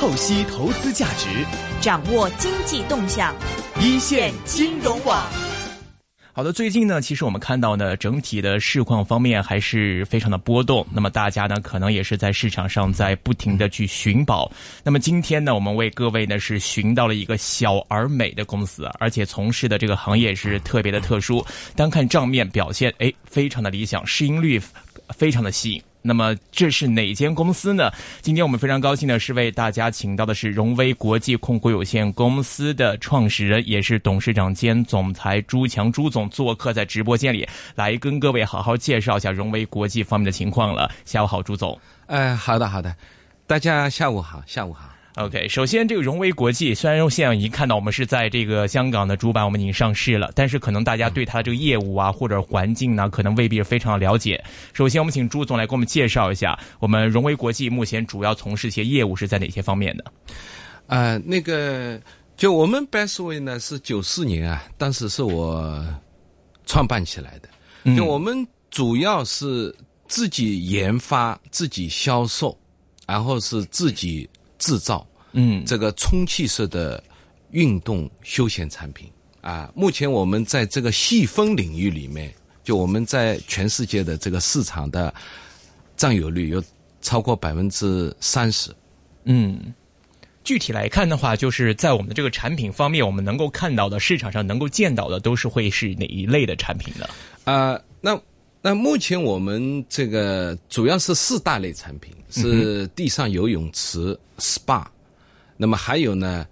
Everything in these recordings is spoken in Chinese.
透析投资价值，掌握经济动向，一线金融网。好的，最近呢，其实我们看到呢，整体的市况方面还是非常的波动。那么大家呢，可能也是在市场上在不停的去寻宝。那么今天呢，我们为各位呢是寻到了一个小而美的公司，而且从事的这个行业是特别的特殊。单看账面表现，哎，非常的理想，市盈率非常的吸引。那么这是哪间公司呢？今天我们非常高兴的是为大家请到的是荣威国际控股有限公司的创始人，也是董事长兼总裁朱强朱总做客在直播间里，来跟各位好好介绍一下荣威国际方面的情况了。下午好，朱总。哎，好的好的，大家下午好，下午好。OK，首先这个荣威国际，虽然说现在已经看到我们是在这个香港的主板，我们已经上市了，但是可能大家对它这个业务啊或者环境呢，可能未必是非常了解。首先，我们请朱总来给我们介绍一下，我们荣威国际目前主要从事一些业务是在哪些方面的？呃，那个就我们 Bestway 呢是九四年啊，当时是我创办起来的，就我们主要是自己研发、自己销售，然后是自己。制造，嗯，这个充气式的运动休闲产品啊，目前我们在这个细分领域里面，就我们在全世界的这个市场的占有率有超过百分之三十。嗯，具体来看的话，就是在我们的这个产品方面，我们能够看到的市场上能够见到的，都是会是哪一类的产品呢？啊，那。那目前我们这个主要是四大类产品，是地上游泳池、SPA，那么还有呢，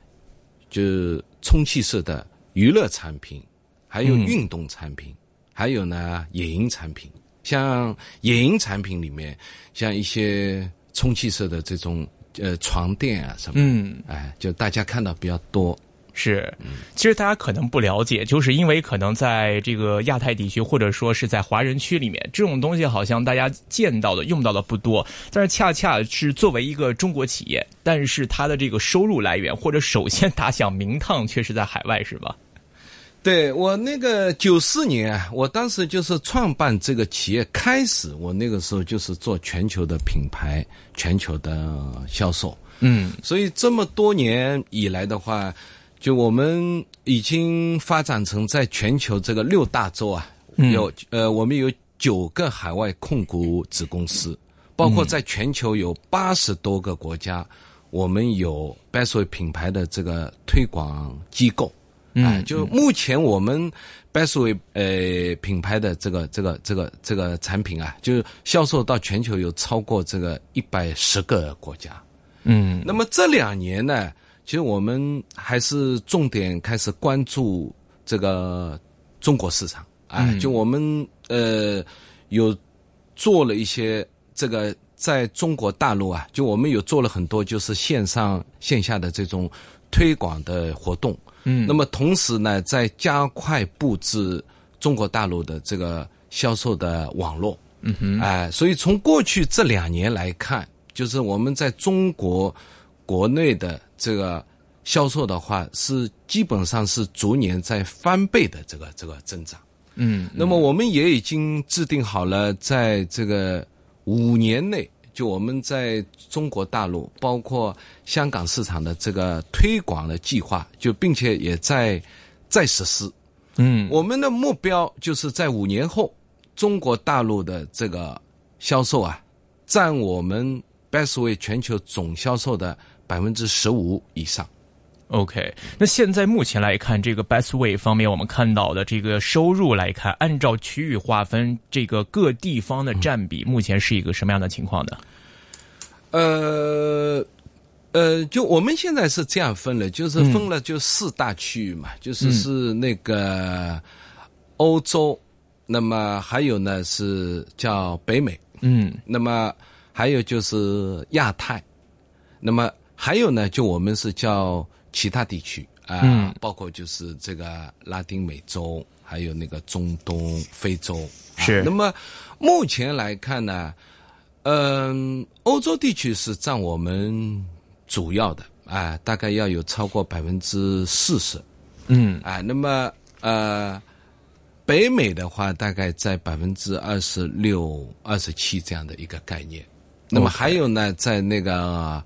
就充气式的娱乐产品，还有运动产品，还有呢野营产品。像野营产品里面，像一些充气式的这种呃床垫啊什么，嗯，哎，就大家看到比较多。是，其实大家可能不了解，就是因为可能在这个亚太地区，或者说是在华人区里面，这种东西好像大家见到的、用到的不多。但是恰恰是作为一个中国企业，但是它的这个收入来源或者首先打响名堂却是在海外，是吧？对我那个九四年，我当时就是创办这个企业开始，我那个时候就是做全球的品牌、全球的销售。嗯，所以这么多年以来的话。就我们已经发展成在全球这个六大洲啊，有呃，我们有九个海外控股子公司，包括在全球有八十多个国家，我们有 Bestway 品牌的这个推广机构。嗯，就目前我们 Bestway 呃品牌的这个这个这个这个产品啊，就是销售到全球有超过这个一百十个国家。嗯，那么这两年呢？其实我们还是重点开始关注这个中国市场。啊，就我们呃有做了一些这个在中国大陆啊，就我们有做了很多就是线上线下的这种推广的活动，嗯，那么同时呢，在加快布置中国大陆的这个销售的网络，嗯哼，哎，所以从过去这两年来看，就是我们在中国国内的。这个销售的话是基本上是逐年在翻倍的这个这个增长，嗯，那么我们也已经制定好了，在这个五年内，就我们在中国大陆包括香港市场的这个推广的计划，就并且也在在实施，嗯，我们的目标就是在五年后，中国大陆的这个销售啊，占我们 Bestway 全球总销售的。百分之十五以上，OK。那现在目前来看，这个 Bestway 方面，我们看到的这个收入来看，按照区域划分，这个各地方的占比，目前是一个什么样的情况呢？呃呃，就我们现在是这样分了，就是分了就四大区域嘛，就是是那个欧洲，那么还有呢是叫北美，嗯，那么还有就是亚太，那么。还有呢，就我们是叫其他地区啊，包括就是这个拉丁美洲，还有那个中东、非洲。是。那么目前来看呢，嗯，欧洲地区是占我们主要的啊，大概要有超过百分之四十。嗯。啊，那么呃，北美的话，大概在百分之二十六、二十七这样的一个概念。那么还有呢，在那个。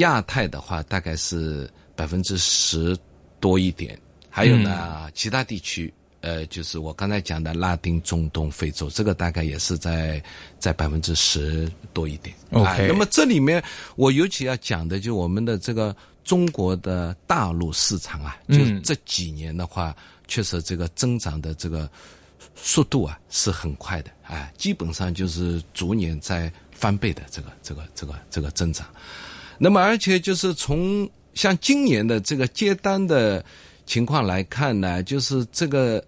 亚太的话大概是百分之十多一点，还有呢，其他地区，呃，就是我刚才讲的拉丁、中东、非洲，这个大概也是在在百分之十多一点。OK 哎那么这里面我尤其要讲的，就我们的这个中国的大陆市场啊，就嗯这几年的话，确实这个增长的这个速度啊是很快的，啊，基本上就是逐年在翻倍的这个这个这个这个增长。那么而且就是从像今年的这个接单的情况来看呢，就是这个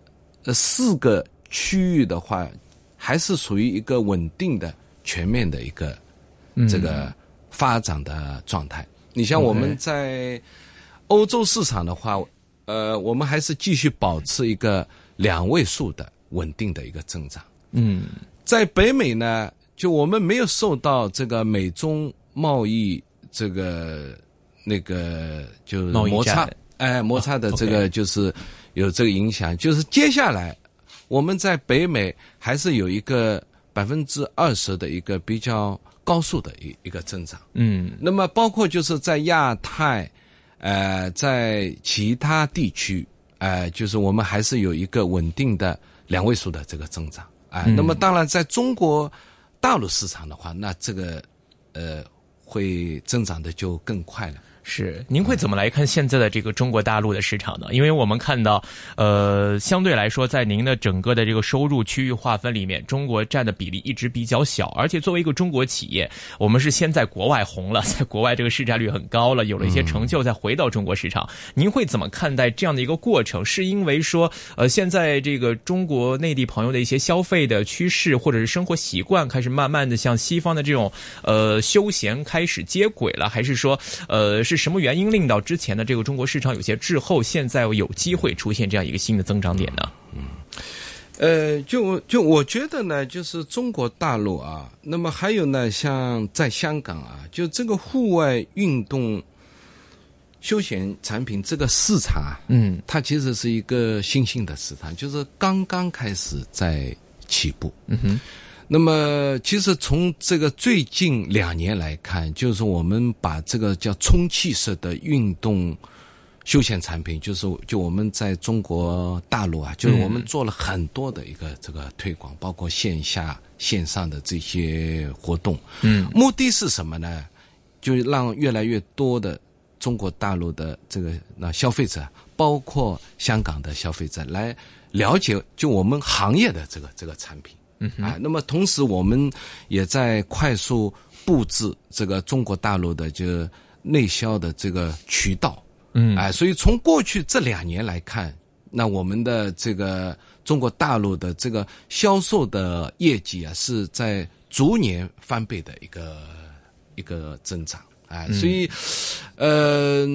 呃四个区域的话，还是属于一个稳定的、全面的一个这个发展的状态。你像我们在欧洲市场的话，呃，我们还是继续保持一个两位数的稳定的一个增长。嗯在北美呢，就我们没有受到这个美中贸易这个那个就是摩擦，哎，摩擦的啊这个就是有这个影响。就是接下来我们在北美还是有一个百分之二十的一个比较高速的一一个增长。嗯那么包括就是在亚太，呃，在其他地区，呃，就是我们还是有一个稳定的两位数的这个增长，啊、那么当然在中国大陆市场的话，那这个呃会增长的就更快了。是，您会怎么来看现在的这个中国大陆的市场呢？因为我们看到，呃，相对来说，在您的整个的这个收入区域划分里面，中国占的比例一直比较小，而且作为一个中国企业，我们是先在国外红了，在国外这个市占率很高了，有了一些成就，再回到中国市场。您会怎么看待这样的一个过程？是因为说，呃，现在这个中国内地朋友的一些消费的趋势或者是生活习惯开始慢慢的向西方的这种呃休闲开始接轨了，还是说，呃，是什么原因令到之前的这个中国市场有些滞后，现在有机会出现这样一个新的增长点呢？嗯呃，就就我觉得呢，就是中国大陆啊，那么还有呢，像在香港啊，就这个户外运动休闲产品这个市场啊，嗯它其实是一个新兴的市场，就是刚刚开始在起步。嗯哼，那么，其实从这个最近两年来看，就是我们把这个叫充气式的运动休闲产品，就是就我们在中国大陆啊，就是我们做了很多的一个这个推广，包括线下、线上的这些活动。嗯目的是什么呢？就让越来越多的中国大陆的这个那消费者，包括香港的消费者来了解就我们行业的这个这个产品。嗯啊，那么同时我们也在快速布置这个中国大陆的就内销的这个渠道。嗯哎，所以从过去这两年来看，那我们的这个中国大陆的这个销售的业绩啊，是在逐年翻倍的一个一个增长。哎，所以，呃，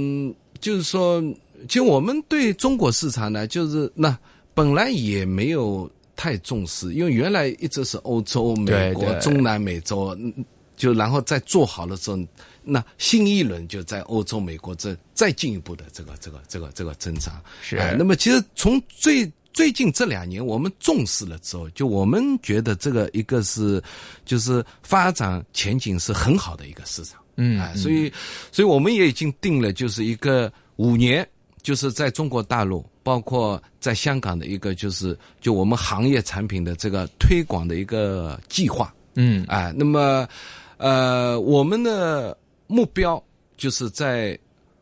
就是说，其实我们对中国市场呢，就是那本来也没有太重视，因为原来一直是欧洲、美国、中南美洲，嗯就然后再做好了之后，那新一轮就在欧洲、美国这再进一步的这个这个这个这个增长。是哎那么其实从最最近这两年，我们重视了之后，就我们觉得这个一个是就是发展前景是很好的一个市场。嗯哎，所以，所以我们也已经定了，就是一个五年，就是在中国大陆，包括在香港的一个，就是就我们行业产品的这个推广的一个计划。嗯哎，那么，呃，我们的目标就是在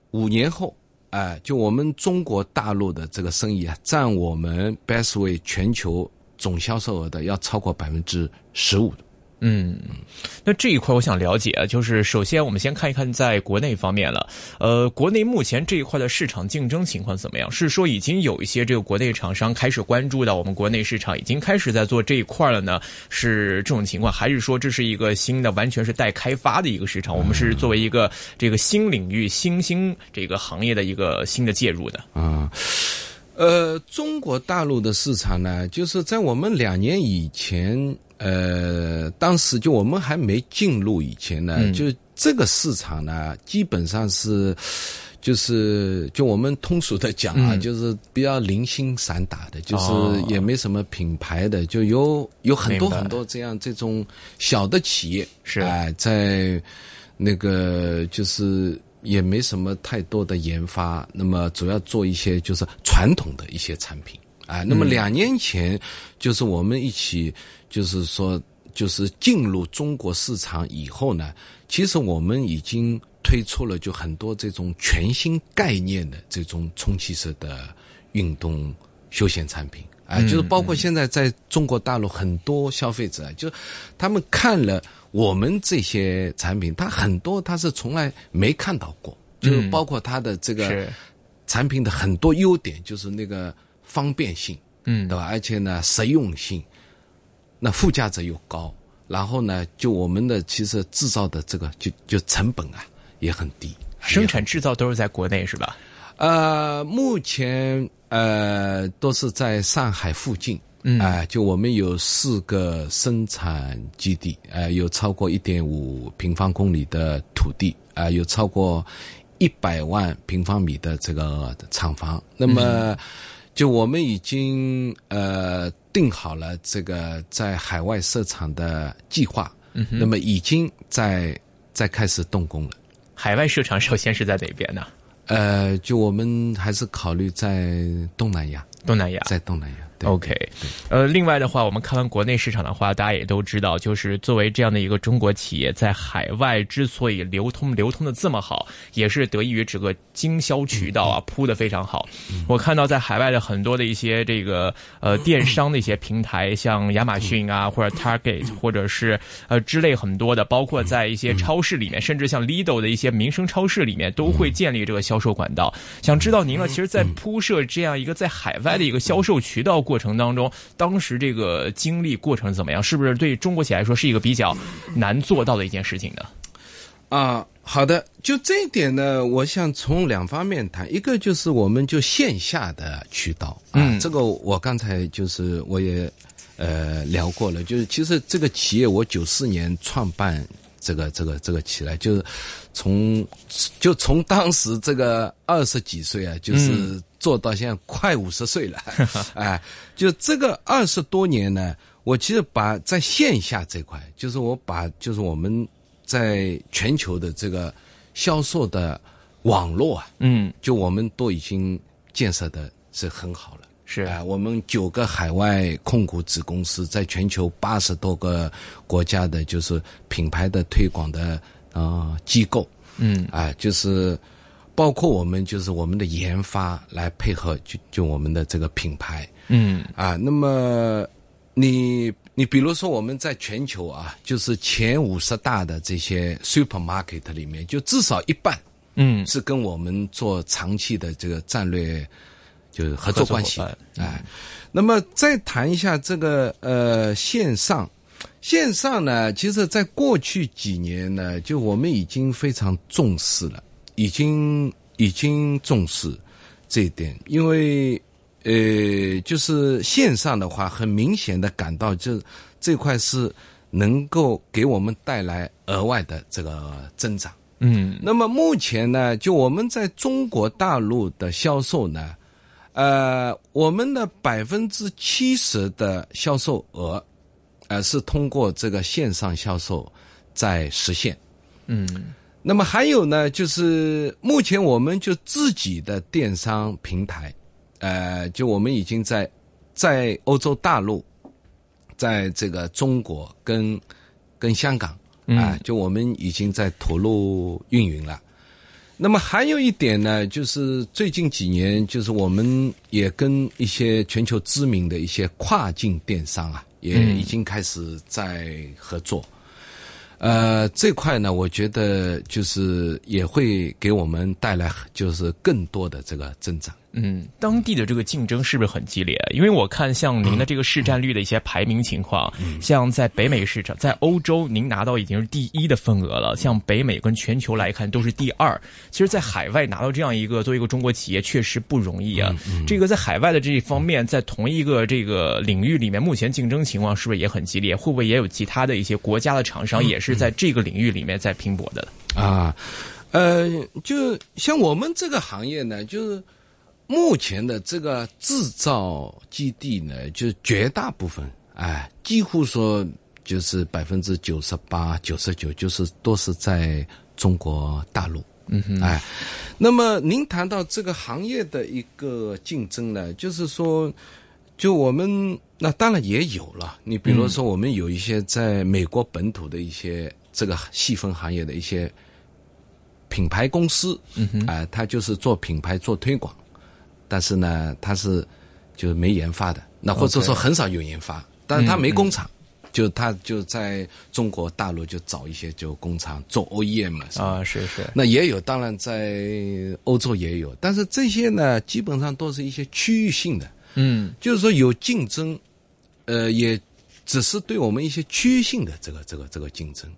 五年后，哎、就我们中国大陆的这个生意啊，占我们 Bestway 全球总销售额的要超过百分之十五。嗯，那这一块我想了解啊，就是首先我们先看一看在国内方面了。呃，国内目前这一块的市场竞争情况怎么样？是说已经有一些这个国内厂商开始关注到我们国内市场，已经开始在做这一块了呢？是这种情况，还是说这是一个新的、完全是待开发的一个市场？我们是作为一个这个新领域、新兴这个行业的一个新的介入的。啊，呃，中国大陆的市场呢，就是在我们两年以前，呃，当时就我们还没进入以前呢，嗯。就这个市场呢，基本上是。就是就我们通俗的讲啊，嗯。就是比较零星散打的，就是哦也没什么品牌的，就有有很多很多这样这种小的企业是。哎、在那个就是也没什么太多的研发，那么主要做一些就是传统的一些产品啊。那么两年前，就是我们一起，就是说，就是进入中国市场以后呢，其实我们已经推出了就很多这种全新概念的这种充气式的运动休闲产品。啊，就是包括现在在中国大陆很多消费者，就他们看了我们这些产品，它很多它是从来没看到过，就包括它的这个产品的很多优点，就是那个方便性，嗯，对吧？而且呢，实用性，那附加值又高，然后呢，就我们的其实制造的这个就就成本啊也很低，生产制造都是在国内是吧？呃，目前。呃，都是在上海附近，啊，就我们有四个生产基地，呃，有超过一点五平方公里的土地，啊，有超过一百万平方米的这个厂房。那么，就我们已经呃定好了这个在海外设厂的计划，那么已经在在开始动工了。海外设厂首先是在哪边呢？呃，就我们还是考虑在东南亚，东南亚，在东南亚。OK，呃，另外的话，我们看完国内市场的话，大家也都知道，就是作为这样的一个中国企业，在海外之所以流通流通的这么好，也是得益于整个经销渠道啊铺的非常好。我看到在海外的很多的一些这个呃电商的一些平台，像亚马逊啊，或者 Target，或者是呃之类很多的，包括在一些超市里面，甚至像 Lidl 的一些民生超市里面，都会建立这个销售管道。想知道您呢，其实，在铺设这样一个在海外的一个销售渠道过。程当中，当时这个经历过程怎么样？是不是对中国企业来说是一个比较难做到的一件事情呢？啊，好的，就这一点呢，我想从两方面谈。一个就是我们就线下的渠道，嗯，这个我刚才就是我也呃聊过了，就是其实这个企业我九四年创办。这个这个这个起来，就是从就从当时这个二十几岁啊，就是做到现在快五十岁了，哎，就这个二十多年呢，我其实把在线下这块，就是我把就是我们在全球的这个销售的网络啊，嗯，就我们都已经建设的是很好了。是。啊，我们九个海外控股子公司，在全球八十多个国家的，就是品牌的推广的啊机构，嗯，啊，就是包括我们就是我们的研发来配合，就就我们的这个品牌，嗯，啊，那么你你比如说我们在全球啊，就是前五十大的这些 supermarket 里面，就至少一半，嗯，是跟我们做长期的这个战略。就是合作关系，哎，那么再谈一下这个呃线上，线上呢，其实在过去几年呢，就我们已经非常重视了，已经已经重视这一点，因为呃，就是线上的话，很明显的感到这这块是能够给我们带来额外的这个增长，嗯，那么目前呢，就我们在中国大陆的销售呢。呃，我们的百分之七十的销售额，呃，是通过这个线上销售在实现。嗯，那么还有呢，就是目前我们就自己的电商平台，呃，就我们已经在在欧洲大陆，在这个中国跟跟香港啊，就我们已经在投入运营了。那么还有一点呢，就是最近几年，就是我们也跟一些全球知名的一些跨境电商啊，也已经开始在合作。呃，这块呢，我觉得就是也会给我们带来就是更多的这个增长。嗯，当地的这个竞争是不是很激烈？因为我看像您的这个市占率的一些排名情况，像在北美市场，在欧洲您拿到已经是第一的份额了。像北美跟全球来看都是第二。其实，在海外拿到这样一个作为一个中国企业确实不容易啊。这个在海外的这一方面，在同一个这个领域里面，目前竞争情况是不是也很激烈？会不会也有其他的一些国家的厂商也是在这个领域里面在拼搏的？啊，呃，就像我们这个行业呢，就是。目前的这个制造基地呢，就绝大部分，哎，几乎说就是百分之九十八、九十九，就是都是在中国大陆。嗯哼，哎，那么您谈到这个行业的一个竞争呢，就是说，就我们那当然也有了。你比如说，我们有一些在美国本土的一些这个细分行业的一些品牌公司，嗯哼，啊、它就是做品牌做推广，但是呢，它是就是没研发的，那或者说很少有研发，但是它没工厂。就他就在中国大陆就找一些就工厂做 OEM 嘛，啊，是是，那也有，当然在欧洲也有，但是这些呢，基本上都是一些区域性的，嗯。就是说有竞争，呃，也只是对我们一些区域性的这个这个这个竞争。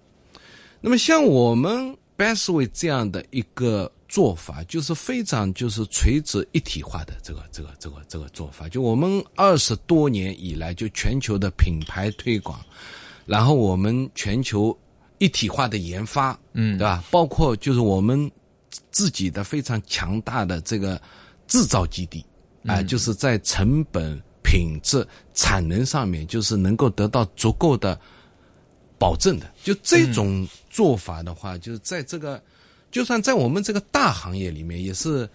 那么像我们 Bestway 这样的一个做法，就是非常就是垂直一体化的这个这个这个这个做法。就我们二十多年以来，就全球的品牌推广，然后我们全球一体化的研发，嗯对吧？包括就是我们自己的非常强大的这个制造基地啊、就是在成本、品质、产能上面，就是能够得到足够的保证的。就这种做法的话，就是在这个，就算在我们这个大行业里面，也是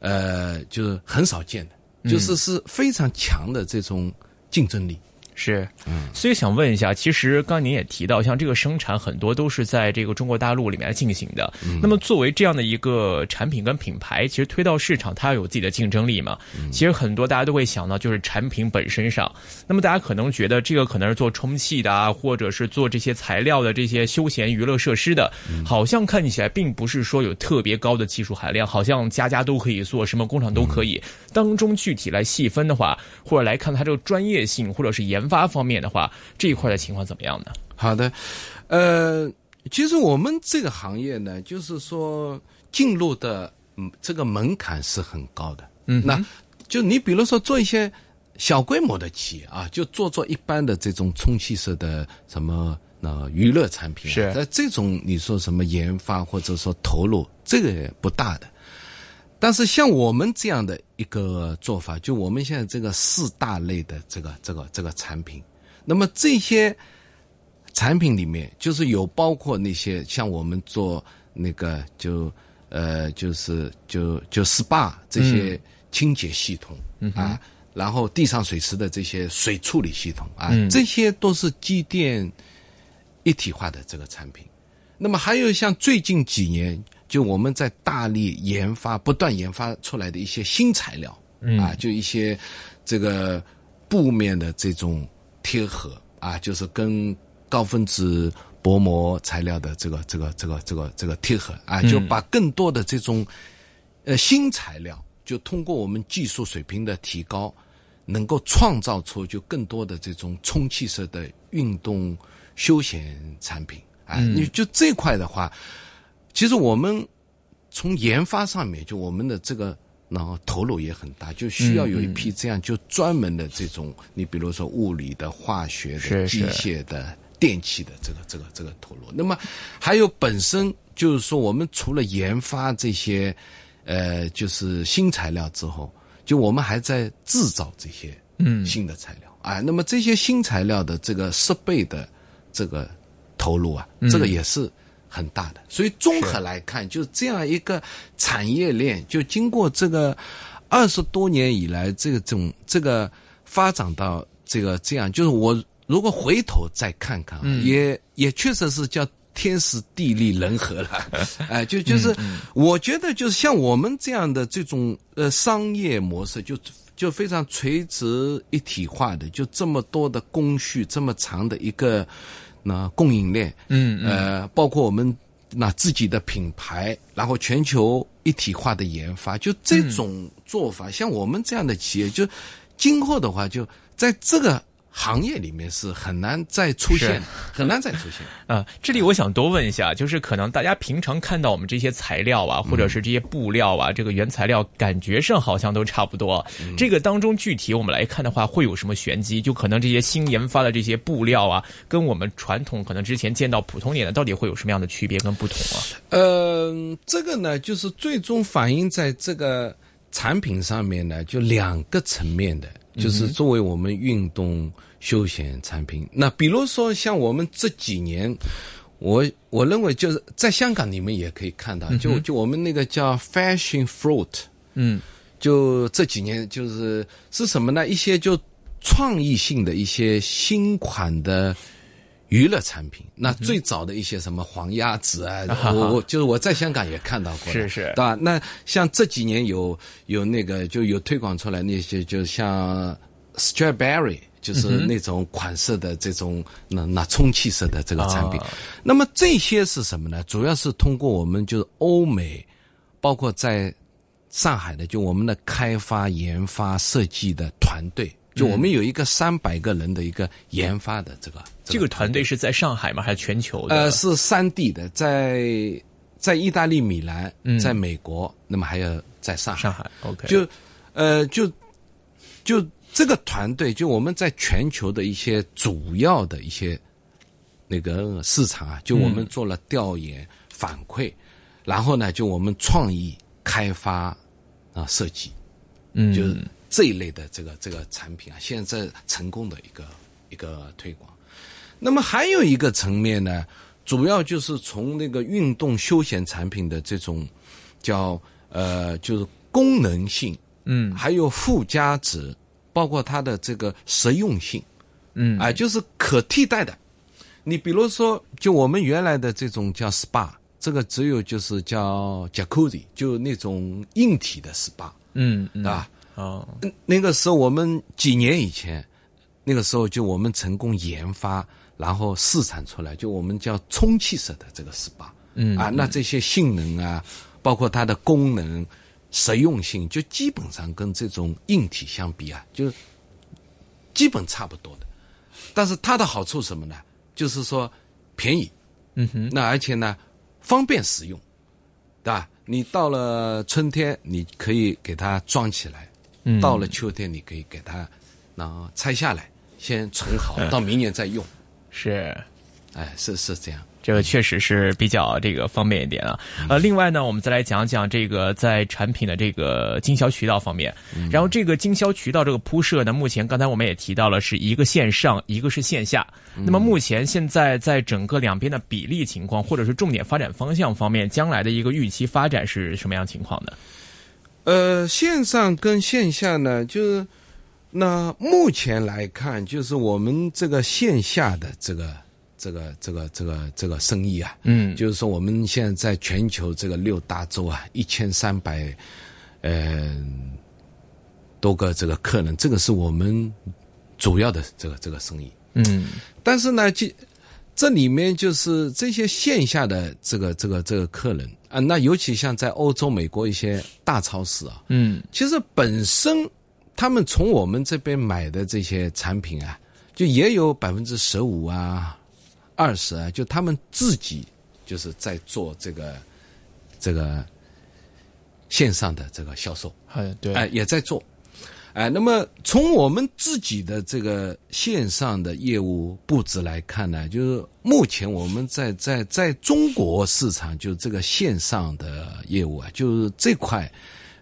呃，就是很少见的，就是是非常强的这种竞争力。是，所以想问一下，其实刚刚您也提到，像这个生产很多都是在这个中国大陆里面进行的。那么作为这样的一个产品跟品牌，其实推到市场，它要有自己的竞争力嘛。其实很多大家都会想到，就是产品本身上。那么大家可能觉得这个可能是做充气的啊，或者是做这些材料的这些休闲娱乐设施的，好像看起来并不是说有特别高的技术含量，好像家家都可以做，什么工厂都可以。当中具体来细分的话，或者来看它这个专业性或者是研发方面的话，这一块的情况怎么样呢？好的，呃，其实我们这个行业呢，就是说进入的嗯这个门槛是很高的。嗯那就你比如说做一些小规模的企业啊，就做做一般的这种充气式的什么那娱乐产品、啊，是那这种你说什么研发或者说投入，这个也不大的。但是像我们这样的一个做法，就我们现在这个四大类的这个这个这个产品，那么这些产品里面，就是有包括那些像我们做那个就呃就是就就 SPA 这些清洁系统、啊，然后地上水池的这些水处理系统啊，嗯。这些都是机电一体化的这个产品。那么还有像最近几年，就我们在大力研发、不断研发出来的一些新材料，嗯。啊，就一些这个布面的这种贴合啊，就是跟高分子薄膜材料的这个这个这个这个这个贴合啊，就把更多的这种呃新材料，就通过我们技术水平的提高，能够创造出就更多的这种充气式的运动休闲产品啊，你就这块的话，其实我们从研发上面，就我们的这个。然后投入也很大，就需要有一批这样就专门的这种，你比如说物理的、化学的、机械的、电气的这个这个这个投入。那么还有本身就是说，我们除了研发这些呃就是新材料之后，就我们还在制造这些嗯新的材料啊。那么这些新材料的这个设备的这个投入啊，这个也是很大的。所以综合来看，就这样一个产业链，就经过这个二十多年以来，这个种这个发展到这个这样，就是我如果回头再看看啊，也也确实是叫。天时地利人和了，哎，就就是，我觉得就是像我们这样的这种呃商业模式，就就非常垂直一体化的，就这么多的工序，这么长的一个那供应链，嗯嗯。呃，包括我们那自己的品牌，然后全球一体化的研发，就这种做法，像我们这样的企业，就今后的话，就在这个行业里面是很难再出现，很难再出现。啊，这里我想多问一下，就是可能大家平常看到我们这些材料啊，或者是这些布料啊，这个原材料感觉上好像都差不多。这个当中具体我们来看的话，会有什么玄机？就可能这些新研发的这些布料啊，跟我们传统可能之前见到普通点的，到底会有什么样的区别跟不同啊？呃，这个呢，就是最终反映在这个产品上面呢，就两个层面的，就是作为我们运动休闲产品。那比如说像我们这几年，我我认为就是在香港，你们也可以看到，就就我们那个叫 Fashion Fruit，嗯，就这几年就是是什么呢？一些就创意性的一些新款的娱乐产品。那最早的一些什么黄鸭子啊，我我就是我在香港也看到过，是是，对吧？那像这几年有有那个就有推广出来那些，就像 Strawberry。就是那种款式的这种那那充气式的这个产品，那么这些是什么呢？主要是通过我们就是欧美，包括在上海的，就我们的开发、研发、设计的团队，就我们有一个三百个人的一个研发的这个这个团队是在上海吗？还是全球的？呃，是三地的，在在意大利米兰，在美国，那么还有在上海。上海，OK，就呃就就。这个团队就我们在全球的一些主要的一些那个市场啊，就我们做了调研反馈，然后呢，就我们创意开发啊设计，嗯，就是这一类的这个这个产品啊，现在成功的一个一个推广。那么还有一个层面呢，主要就是从那个运动休闲产品的这种叫呃，就是功能性，嗯，还有附加值。包括它的这个实用性，嗯，啊，就是可替代的。你比如说，就我们原来的这种叫 SPA，这个只有就是叫 Jacuzzi，就那种硬体的 SPA，嗯，对吧？哦，那个时候我们几年以前，那个时候就我们成功研发，然后试产出来，就我们叫充气式的这个 SPA，嗯，啊，那这些性能啊，包括它的功能。实用性就基本上跟这种硬体相比啊，就基本差不多的。但是它的好处什么呢？就是说便宜，嗯哼，那而且呢方便使用，对吧？你到了春天你可以给它装起来，嗯，到了秋天你可以给它那拆下来，先存好，到明年再用。是，哎，是是这样。这个确实是比较这个方便一点啊，呃，另外呢，我们再来讲讲这个在产品的这个经销渠道方面。然后这个经销渠道这个铺设呢，目前刚才我们也提到了，是一个线上，一个是线下。那么目前现在在整个两边的比例情况，或者是重点发展方向方面，将来的一个预期发展是什么样情况呢？呃，线上跟线下呢，就是那目前来看，就是我们这个线下的这个。这个这个这个这个生意啊，嗯，就是说我们现在在全球这个六大洲啊，一千三百，呃，多个这个客人，这个是我们主要的这个这个生意，嗯，但是呢，这这里面就是这些线下的这个这个这个客人啊，那尤其像在欧洲、美国一些大超市啊，嗯，其实本身他们从我们这边买的这些产品啊，就也有百分之十五啊。二十啊，就他们自己就是在做这个这个线上的这个销售，哎，对，哎，也在做，哎，那么从我们自己的这个线上的业务布置来看呢，就是目前我们在在在中国市场，就这个线上的业务啊，就是这块，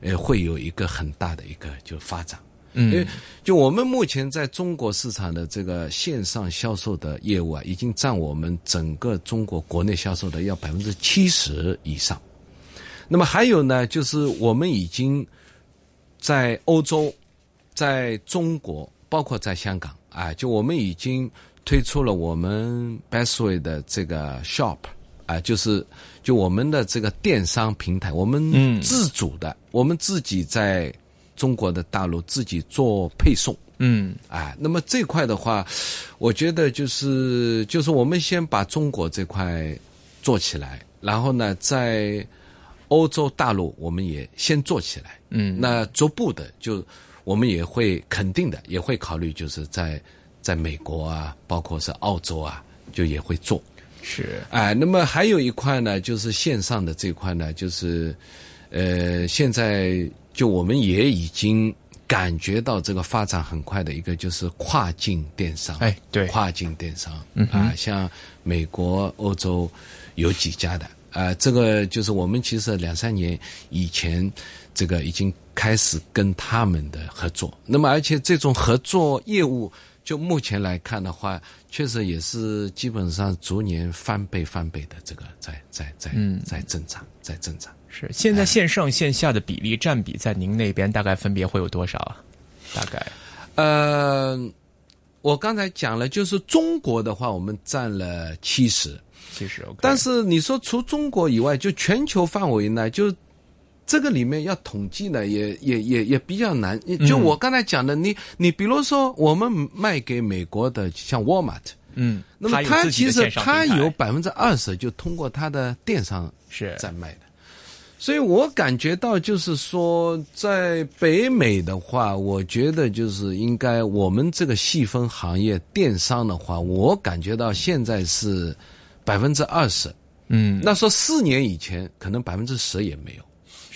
呃，会有一个很大的一个就发展。嗯，因为就我们目前在中国市场的这个线上销售的业务啊，已经占我们整个中国国内销售的要百分之七十以上。那么还有呢，就是我们已经在欧洲、在中国，包括在香港啊，就我们已经推出了我们 Bestway 的这个 Shop 啊，就是就我们的这个电商平台，我们自主的，我们自己在。中国的大陆自己做配送，嗯，啊，那么这块的话，我觉得就是就是我们先把中国这块做起来，然后呢，在欧洲大陆我们也先做起来，嗯，那逐步的就我们也会肯定的也会考虑，就是在在美国啊，包括是澳洲啊，就也会做，是，哎，那么还有一块呢，就是线上的这块呢，就是呃，现在。就我们也已经感觉到这个发展很快的一个就是跨境电商，哎，对，跨境电商，啊，像美国、欧洲有几家的，啊，这个就是我们其实两三年以前这个已经开始跟他们的合作，那么而且这种合作业务就目前来看的话，确实也是基本上逐年翻倍翻倍的这个在在在在增长，在增长。是现在线上线下的比例占比在您那边大概分别会有多少啊？大概？呃，我刚才讲了，就是中国的话，我们占了七十，七十。但是你说除中国以外，就全球范围呢，就这个里面要统计呢，也也也也比较难。就我刚才讲的，你你比如说，我们卖给美国的像 Walmart，嗯，那么它其实它有百百分之二十就通过它的电商是在卖的。所以我感觉到，就是说，在北美的话，我觉得就是应该我们这个细分行业电商的话，我感觉到现在是百分之二十。嗯，那说四年以前可能百分之十也没有。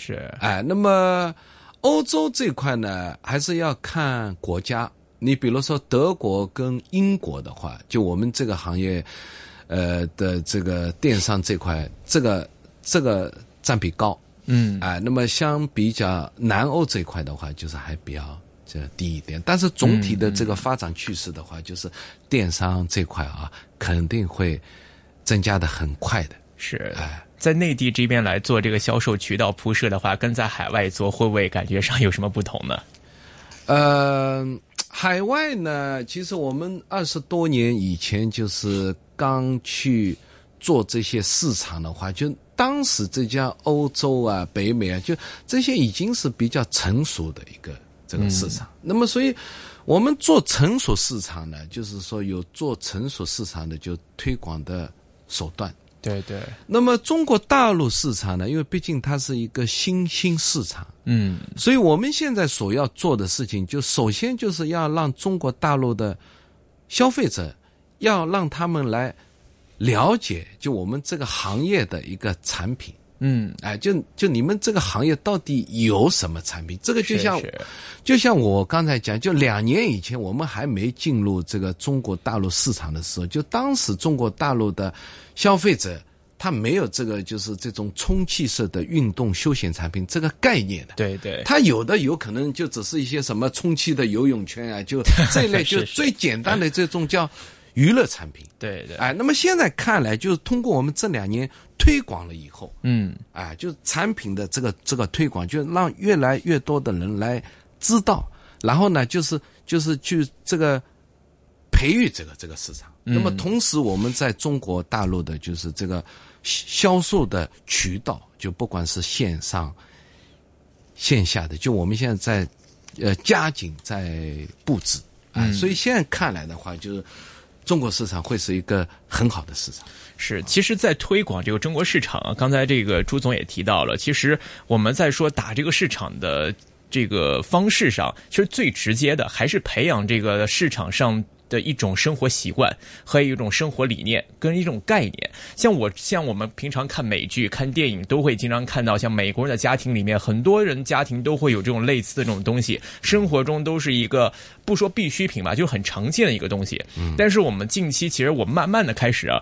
是，哎，那么欧洲这块呢，还是要看国家。你比如说德国跟英国的话，就我们这个行业，呃的这个电商这块，这个这个。占比高，嗯，哎，那么相比较南欧这一块的话，就是还比较这低一点。但是总体的这个发展趋势的话，就是电商这块啊，肯定会增加的很快的。是，哎，在内地这边来做这个销售渠道铺设的话，跟在海外做会不会感觉上有什么不同呢？呃，海外呢，其实我们二十多年以前就是刚去做这些市场的话，就。当时这家欧洲啊、北美啊，就这些已经是比较成熟的一个这个市场。那么，所以我们做成熟市场呢，就是说有做成熟市场的就推广的手段。对对。那么中国大陆市场呢，因为毕竟它是一个新兴市场，嗯，所以我们现在所要做的事情，就首先就是要让中国大陆的消费者，要让他们来。了解就我们这个行业的一个产品，嗯，哎，就就你们这个行业到底有什么产品？这个就像，是就像我刚才讲，就两年以前我们还没进入这个中国大陆市场的时候，就当时中国大陆的消费者他没有这个就是这种充气式的运动休闲产品这个概念的，对对，他有的有可能就只是一些什么充气的游泳圈啊，就 这一类就最简单的这种叫。娱乐产品，对对，哎，那么现在看来，就是通过我们这两年推广了以后，嗯，哎，就是产品的这个这个推广，就让越来越多的人来知道，然后呢，就是就是去这个培育这个这个市场。那么同时，我们在中国大陆的就是这个销售的渠道，就不管是线上、线下的，就我们现在在呃加紧在布置。啊，所以现在看来的话，就是。中国市场会是一个很好的市场。是，其实，在推广这个中国市场，刚才这个朱总也提到了，其实我们在说打这个市场的这个方式上，其实最直接的还是培养这个市场上。的一种生活习惯和一种生活理念跟一种概念，像我像我们平常看美剧、看电影，都会经常看到，像美国人的家庭里面，很多人家庭都会有这种类似的这种东西，生活中都是一个不说必需品吧，就很常见的一个东西。但是我们近期其实我慢慢的开始啊。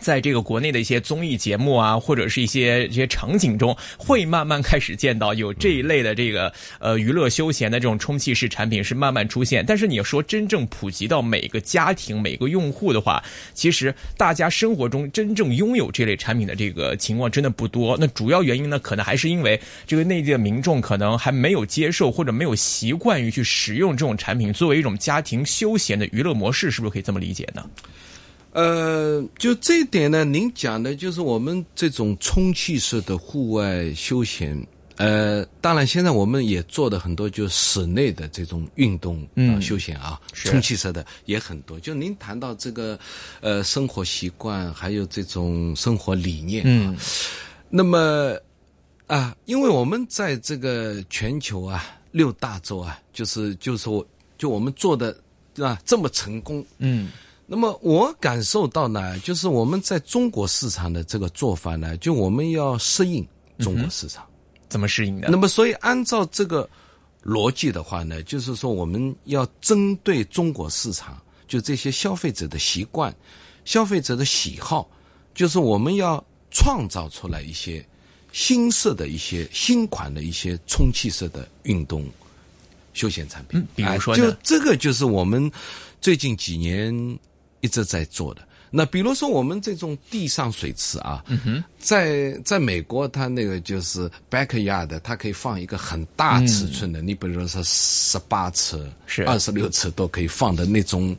在这个国内的一些综艺节目啊，或者是一些一些场景中，会慢慢开始见到有这一类的这个呃娱乐休闲的这种充气式产品是慢慢出现。但是你说真正普及到每个家庭、每个用户的话，其实大家生活中真正拥有这类产品的这个情况真的不多。那主要原因呢，可能还是因为这个内地的民众可能还没有接受或者没有习惯于去使用这种产品作为一种家庭休闲的娱乐模式，是不是可以这么理解呢？呃，就这一点呢，您讲的就是我们这种充气式的户外休闲。呃，当然现在我们也做的很多，就室内的这种运动啊休闲啊，充气式的也很多。就您谈到这个，呃，生活习惯还有这种生活理念，嗯，那么啊，因为我们在这个全球啊六大洲啊，就是就是说，就我们做的啊这么成功，嗯。那么我感受到呢，就是我们在中国市场的这个做法呢，就我们要适应中国市场，怎么适应的？那么所以按照这个逻辑的话呢，就是说我们要针对中国市场，就这些消费者的习惯、消费者的喜好，就是我们要创造出来一些新式的一些新款的一些充气式的运动休闲产品。嗯比如说就这个就是我们最近几年一直在做的。那比如说我们这种地上水池啊，嗯在在美国，它那个就是 backyard，它可以放一个很大尺寸的，你比如说十八尺、二十六尺都可以放的那种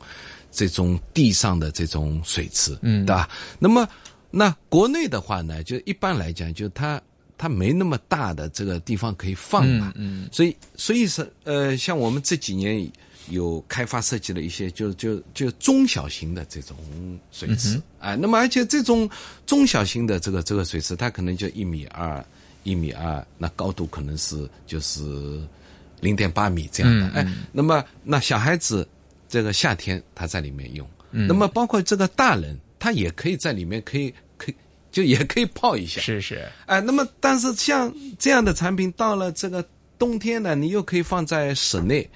这种地上的这种水池，嗯，对吧？那么那国内的话呢，就一般来讲，就它它没那么大的这个地方可以放嘛，嗯，所以所以是呃，像我们这几年有开发设计了一些就就就中小型的这种水池，啊，那么而且这种中小型的这个这个水池，它可能就一米二、一米二，那高度可能是就是零点八米这样的，哎，那么那小孩子这个夏天他在里面用，那么包括这个大人，他也可以在里面可以可以就也可以泡一下，是是，哎，那么但是像这样的产品到了这个冬天呢，你又可以放在室内，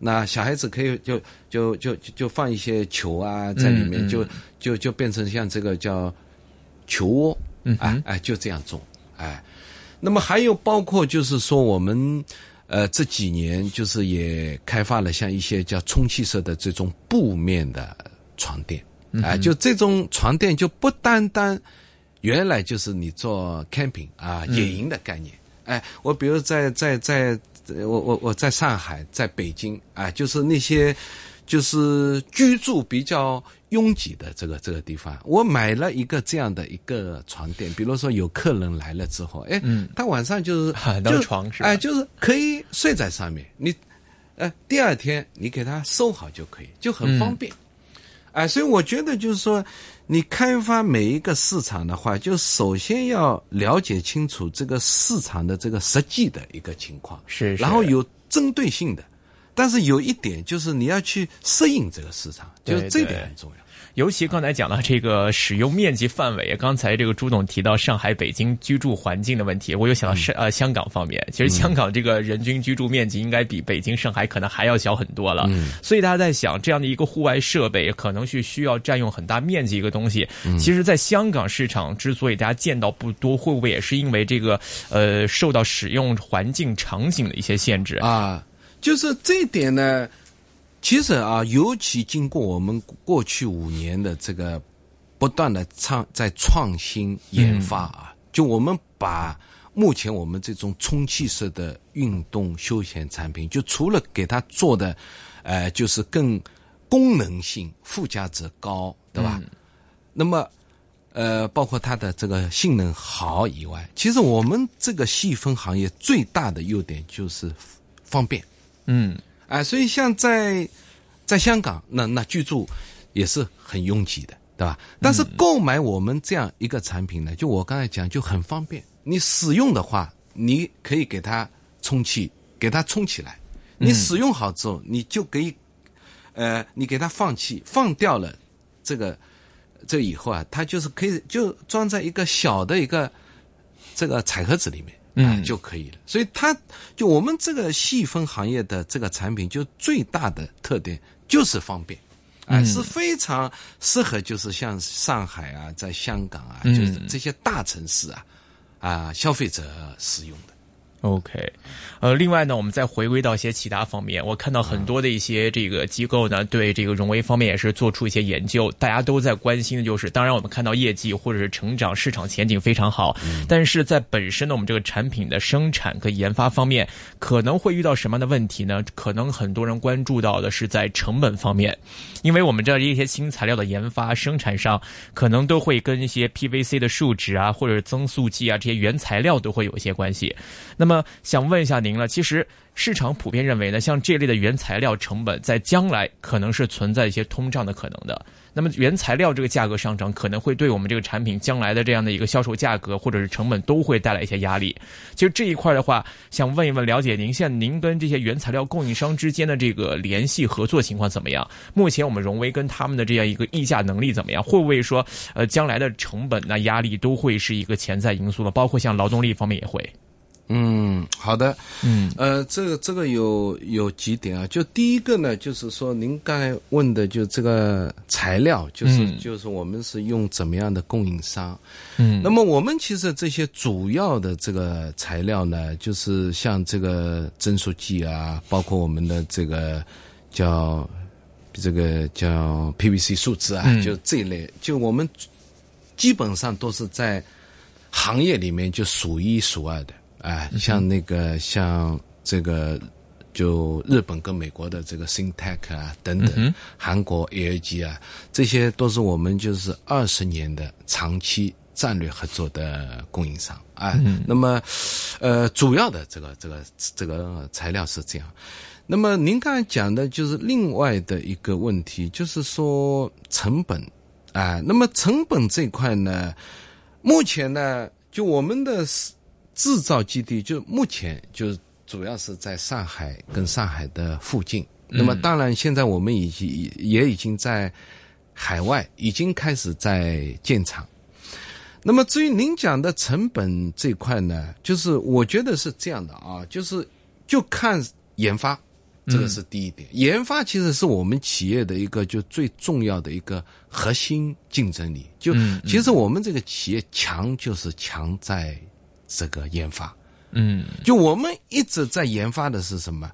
那小孩子可以就就就就就放一些球啊在里面，就就就变成像这个叫球窝，哎哎就这样种，哎，那么还有包括就是说我们。呃，这几年就是也开发了像一些叫充气式的这种布面的床垫，哎、就这种床垫就不单单原来就是你做 camping 啊野营的概念。哎，我比如在在在，呃我我我在上海，在北京啊，就是那些就是居住比较拥挤的这个这个地方，我买了一个这样的一个床垫，比如说有客人来了之后，哎，他晚上就是 就床是吧哎，就是可以睡在上面，你呃第二天你给他收好就可以，就很方便。哎，所以我觉得就是说，你开发每一个市场的话，就首先要了解清楚这个市场的这个实际的一个情况，是是然后有针对性的。但是有一点就是你要去适应这个市场，就是这点很重要。尤其刚才讲到这个使用面积范围，刚才这个朱总提到上海、北京居住环境的问题，我又想到是、呃香港方面。其实香港这个人均居住面积应该比北京、上海可能还要小很多了。所以大家在想，这样的一个户外设备可能是需要占用很大面积一个东西。其实，在香港市场之所以大家见到不多，会不会也是因为这个呃受到使用环境场景的一些限制？啊，就是这一点呢，其实啊，尤其经过我们过去五年的这个不断的创在创新研发啊，就我们把目前我们这种充气式的运动休闲产品，就除了给它做的，呃，就是更功能性、附加值高，对吧？那么。呃，包括它的这个性能好以外，其实我们这个细分行业最大的优点就是方便。嗯，啊，所以像在在香港，那那居住也是很拥挤的，对吧？但是购买我们这样一个产品呢，就我刚才讲就很方便。你使用的话，你可以给它充气，给它充起来。你使用好之后，你就可以，呃，你给它放气，放掉了这个这以后啊，它就是可以就装在一个小的一个这个彩盒子里面。啊、嗯就可以了。所以它就我们这个细分行业的这个产品，就最大的特点就是方便，啊、是非常适合就是像上海啊，在香港啊，就是这些大城市啊，啊消费者使用的。OK，呃，另外呢，我们再回归到一些其他方面，我看到很多的一些这个机构呢，对这个荣威方面也是做出一些研究，大家都在关心的就是，当然我们看到业绩或者是成长市场前景非常好，但是在本身呢我们这个产品的生产跟研发方面，可能会遇到什么样的问题呢？可能很多人关注到的是在成本方面，因为我们知道一些新材料的研发生产上，可能都会跟一些 PVC 的树脂啊，或者是增速剂啊这些原材料都会有一些关系。那么那么想问一下您了，其实市场普遍认为呢，像这类的原材料成本在将来可能是存在一些通胀的可能的。那么原材料这个价格上涨，可能会对我们这个产品将来的这样的一个销售价格或者是成本都会带来一些压力。其实这一块的话，想问一问，了解您现在您跟这些原材料供应商之间的这个联系合作情况怎么样？目前我们荣威跟他们的这样一个议价能力怎么样？会不会说，呃，将来的成本那压力都会是一个潜在因素了？包括像劳动力方面也会。嗯，好的，嗯。呃，这个这个有有几点啊，就第一个呢，就是说您刚才问的，就这个材料，就是、嗯。就是我们是用怎么样的供应商？嗯。那么我们其实这些主要的这个材料呢，就是像这个增速剂啊，包括我们的这个叫这个叫 PVC 树脂啊，嗯。就这一类，就我们基本上都是在行业里面就数一数二的。哎，像那个像这个。就日本跟美国的这个 SynTech 啊等等，韩国 ALG 啊，这些都是我们就是二十年的长期战略合作的供应商啊。那么，呃，主要的这个这个这个材料是这样。那么您刚才讲的就是另外的一个问题，就是说成本啊。那么成本这块呢，目前呢，就我们的制造基地，就目前就主要是在上海跟上海的附近。那么当然，现在我们已经也已经在海外已经开始在建厂。那么至于您讲的成本这块呢，就是我觉得是这样的啊，就是就看研发，这个是第一点。研发其实是我们企业的一个就最重要的一个核心竞争力。就其实我们这个企业强就是强在这个研发。嗯，就我们一直在研发的是什么？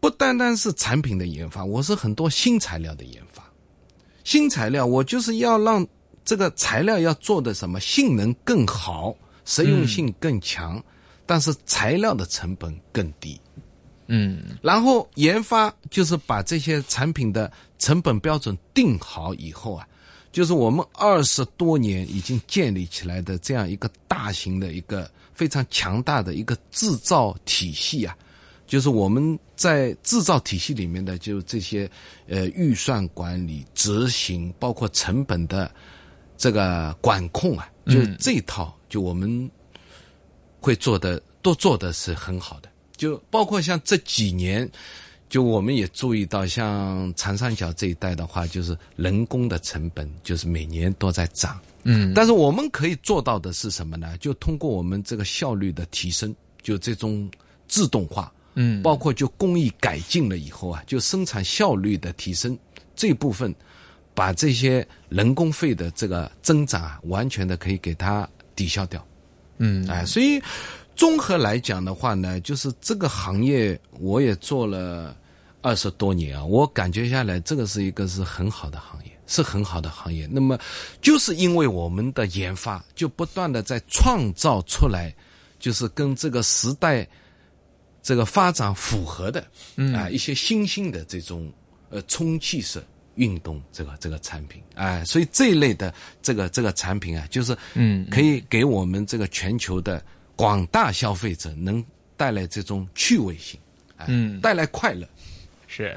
不单单是产品的研发，我是很多新材料的研发。新材料，我就是要让这个材料要做的什么性能更好，实用性更强，但是材料的成本更低。嗯，然后研发就是把这些产品的成本标准定好以后啊，就是我们二十多年已经建立起来的这样一个大型的一个非常强大的一个制造体系啊，就是我们在制造体系里面的就这些呃预算管理、执行，包括成本的这个管控啊，就这一套，就我们会做的都做的是很好的。就包括像这几年，就我们也注意到，像长三角这一带的话，就是人工的成本就是每年都在涨。嗯，但是我们可以做到的是什么呢？就通过我们这个效率的提升，就这种自动化，嗯，包括就工艺改进了以后啊，就生产效率的提升这部分，把这些人工费的这个增长啊，完全的可以给它抵消掉。嗯，哎，所以综合来讲的话呢，就是这个行业我也做了二十多年啊，我感觉下来这个是一个是很好的行业，是很好的行业。那么就是因为我们的研发就不断的在创造出来，就是跟这个时代这个发展符合的，嗯啊、一些新兴的这种呃充气式。运动这个这个产品，哎，所以这一类的这个这个产品啊，就是嗯可以给我们这个全球的广大消费者能带来这种趣味性，哎、嗯带来快乐。是，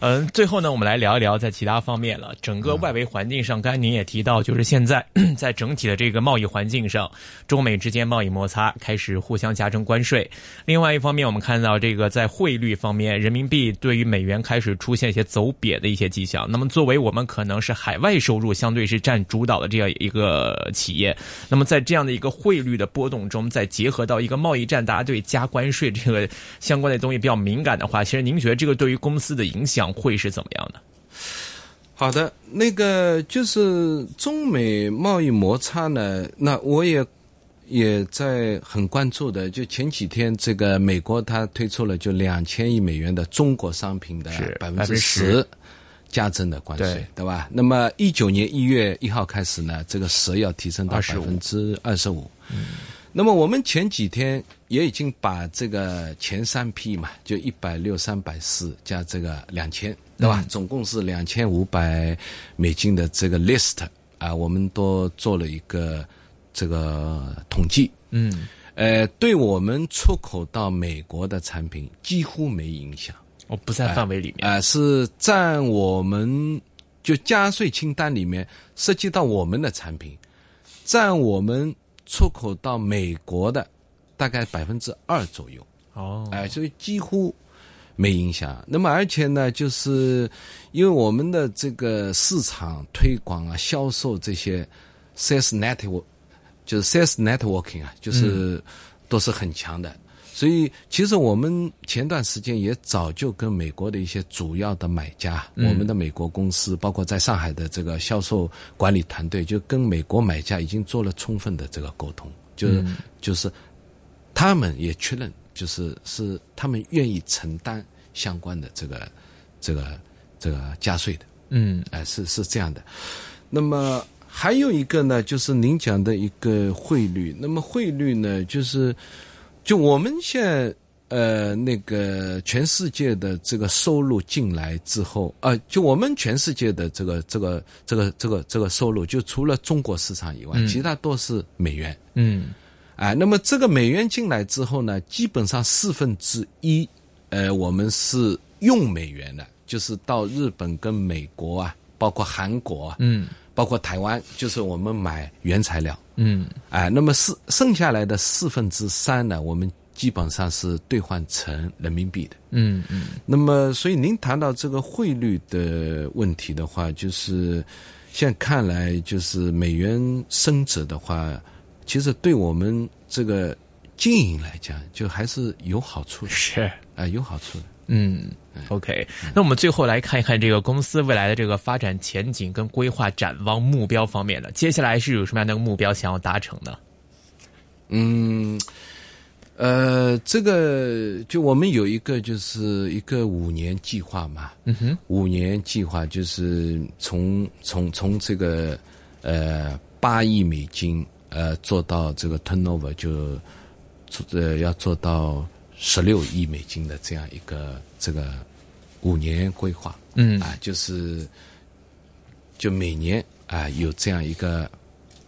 嗯，最后呢，我们来聊一聊在其他方面了。整个外围环境上，刚才您也提到，就是现在 在整体的这个贸易环境上，中美之间贸易摩擦开始互相加征关税。另外一方面，我们看到这个在汇率方面，人民币对于美元开始出现一些走贬的一些迹象。那么，作为我们可能是海外收入相对是占主导的这样一个企业，那么在这样的一个汇率的波动中，再结合到一个贸易战，大家对加关税这个相关的东西比较敏感的话，其实您觉得这个对于公司的影响会是怎么样的？好的，那个就是中美贸易摩擦呢，那我也也在很关注的。就前几天，这个美国它推出了就两千亿美元的中国商品的百分之十加征的关税，对对吧？那么一九年一月一号开始呢，这个十要提升到百分之二十五。那么我们前几天也已经把这个前三批嘛，就一百六、三百四加这个两千，对吧？总共是两千五百美金的这个 list 啊，我们都做了一个这个统计。嗯，呃，对我们出口到美国的产品几乎没影响。哦不在范围里面。啊、是占我们就加税清单里面涉及到我们的产品，占我们出口到美国的大概百分之二左右，哦，哎、所以几乎没影响。那么而且呢，就是因为我们的这个市场推广啊、销售这些 sales network，就是 sales networking 啊，就是都是很强的。所以，其实我们前段时间也早就跟美国的一些主要的买家，我们的美国公司，包括在上海的这个销售管理团队，就跟美国买家已经做了充分的这个沟通，就是就是他们也确认，就是是他们愿意承担相关的这个这个这个加税的。嗯，哎，是是这样的。那么还有一个呢，就是您讲的一个汇率。那么汇率呢，就是就我们现在呃那个全世界的这个收入进来之后，啊，就我们全世界的这个这个这个这个这个收入，就除了中国市场以外，其他都是美元。嗯，哎，那么这个美元进来之后呢，基本上四分之一，呃，我们是用美元的。就是到日本跟美国啊，包括韩国啊，嗯，包括台湾，就是我们买原材料，嗯，哎，那么四剩下来的四分之三呢，我们基本上是兑换成人民币的，嗯嗯。那么，所以您谈到这个汇率的问题的话，就是现在看来，就是美元升值的话，其实对我们这个经营来讲，就还是有好处的，是。啊，有好处的。嗯，OK，那我们最后来看一看这个公司未来的这个发展前景跟规划展望目标方面的，接下来是有什么样的目标想要达成呢？嗯，呃，这个就我们有一个就是一个五年计划嘛，嗯哼，五年计划就是从从从这个呃八亿美金呃做到这个 turnover 就呃要做到。十六亿美金的这样一个这个五年规划，嗯。啊，就是就每年啊有这样一个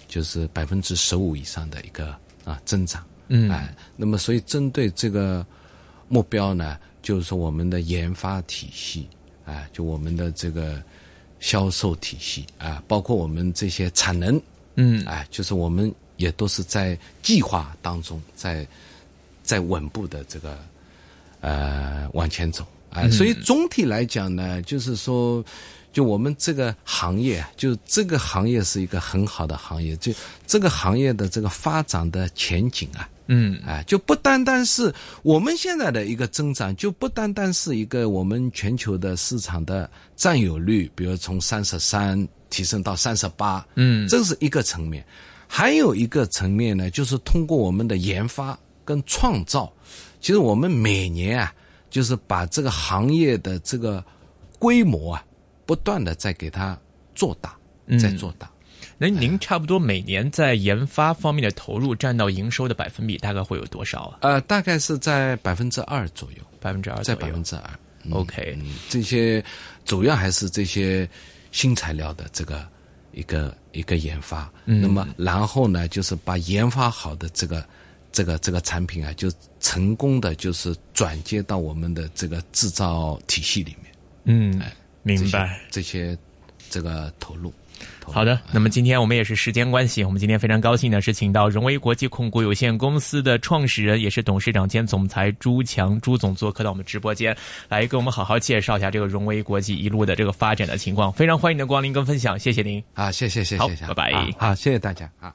就是百分之十五以上的一个啊增长，嗯，啊，那么所以针对这个目标呢，就是说我们的研发体系啊，就我们的这个销售体系啊，包括我们这些产能，嗯，啊，就是我们也都是在计划当中在。在稳步的这个呃往前走。啊，所以总体来讲呢，就是说，就我们这个行业，就这个行业是一个很好的行业，就这个行业的这个发展的前景啊，嗯，啊，就不单单是我们现在的一个增长，就不单单是一个我们全球的市场的占有率，比如从三十三提升到三十八，嗯，这是一个层面，还有一个层面呢，就是通过我们的研发。跟创造，其实我们每年啊，就是把这个行业的这个规模啊，不断的在给它做大，在做大。那您差不多每年在研发方面的投入占到营收的百分比大概会有多少啊？呃，大概是在百分之二左右，百分之二，在百分之二。OK，这些主要还是这些新材料的这个一个一个研发。那么然后呢，就是把研发好的这个。这个这个产品啊，就成功的就是转接到我们的这个制造体系里面。嗯，明白这些这个投入。好的，那么今天我们也是时间关系，我们今天非常高兴的是请到荣威国际控股有限公司的创始人，也是董事长兼总裁朱强朱总做客到我们直播间，来给我们好好介绍一下这个荣威国际一路的这个发展的情况。非常欢迎您的光临跟分享，谢谢您。啊，谢谢谢谢，好，拜拜。好，谢谢大家啊。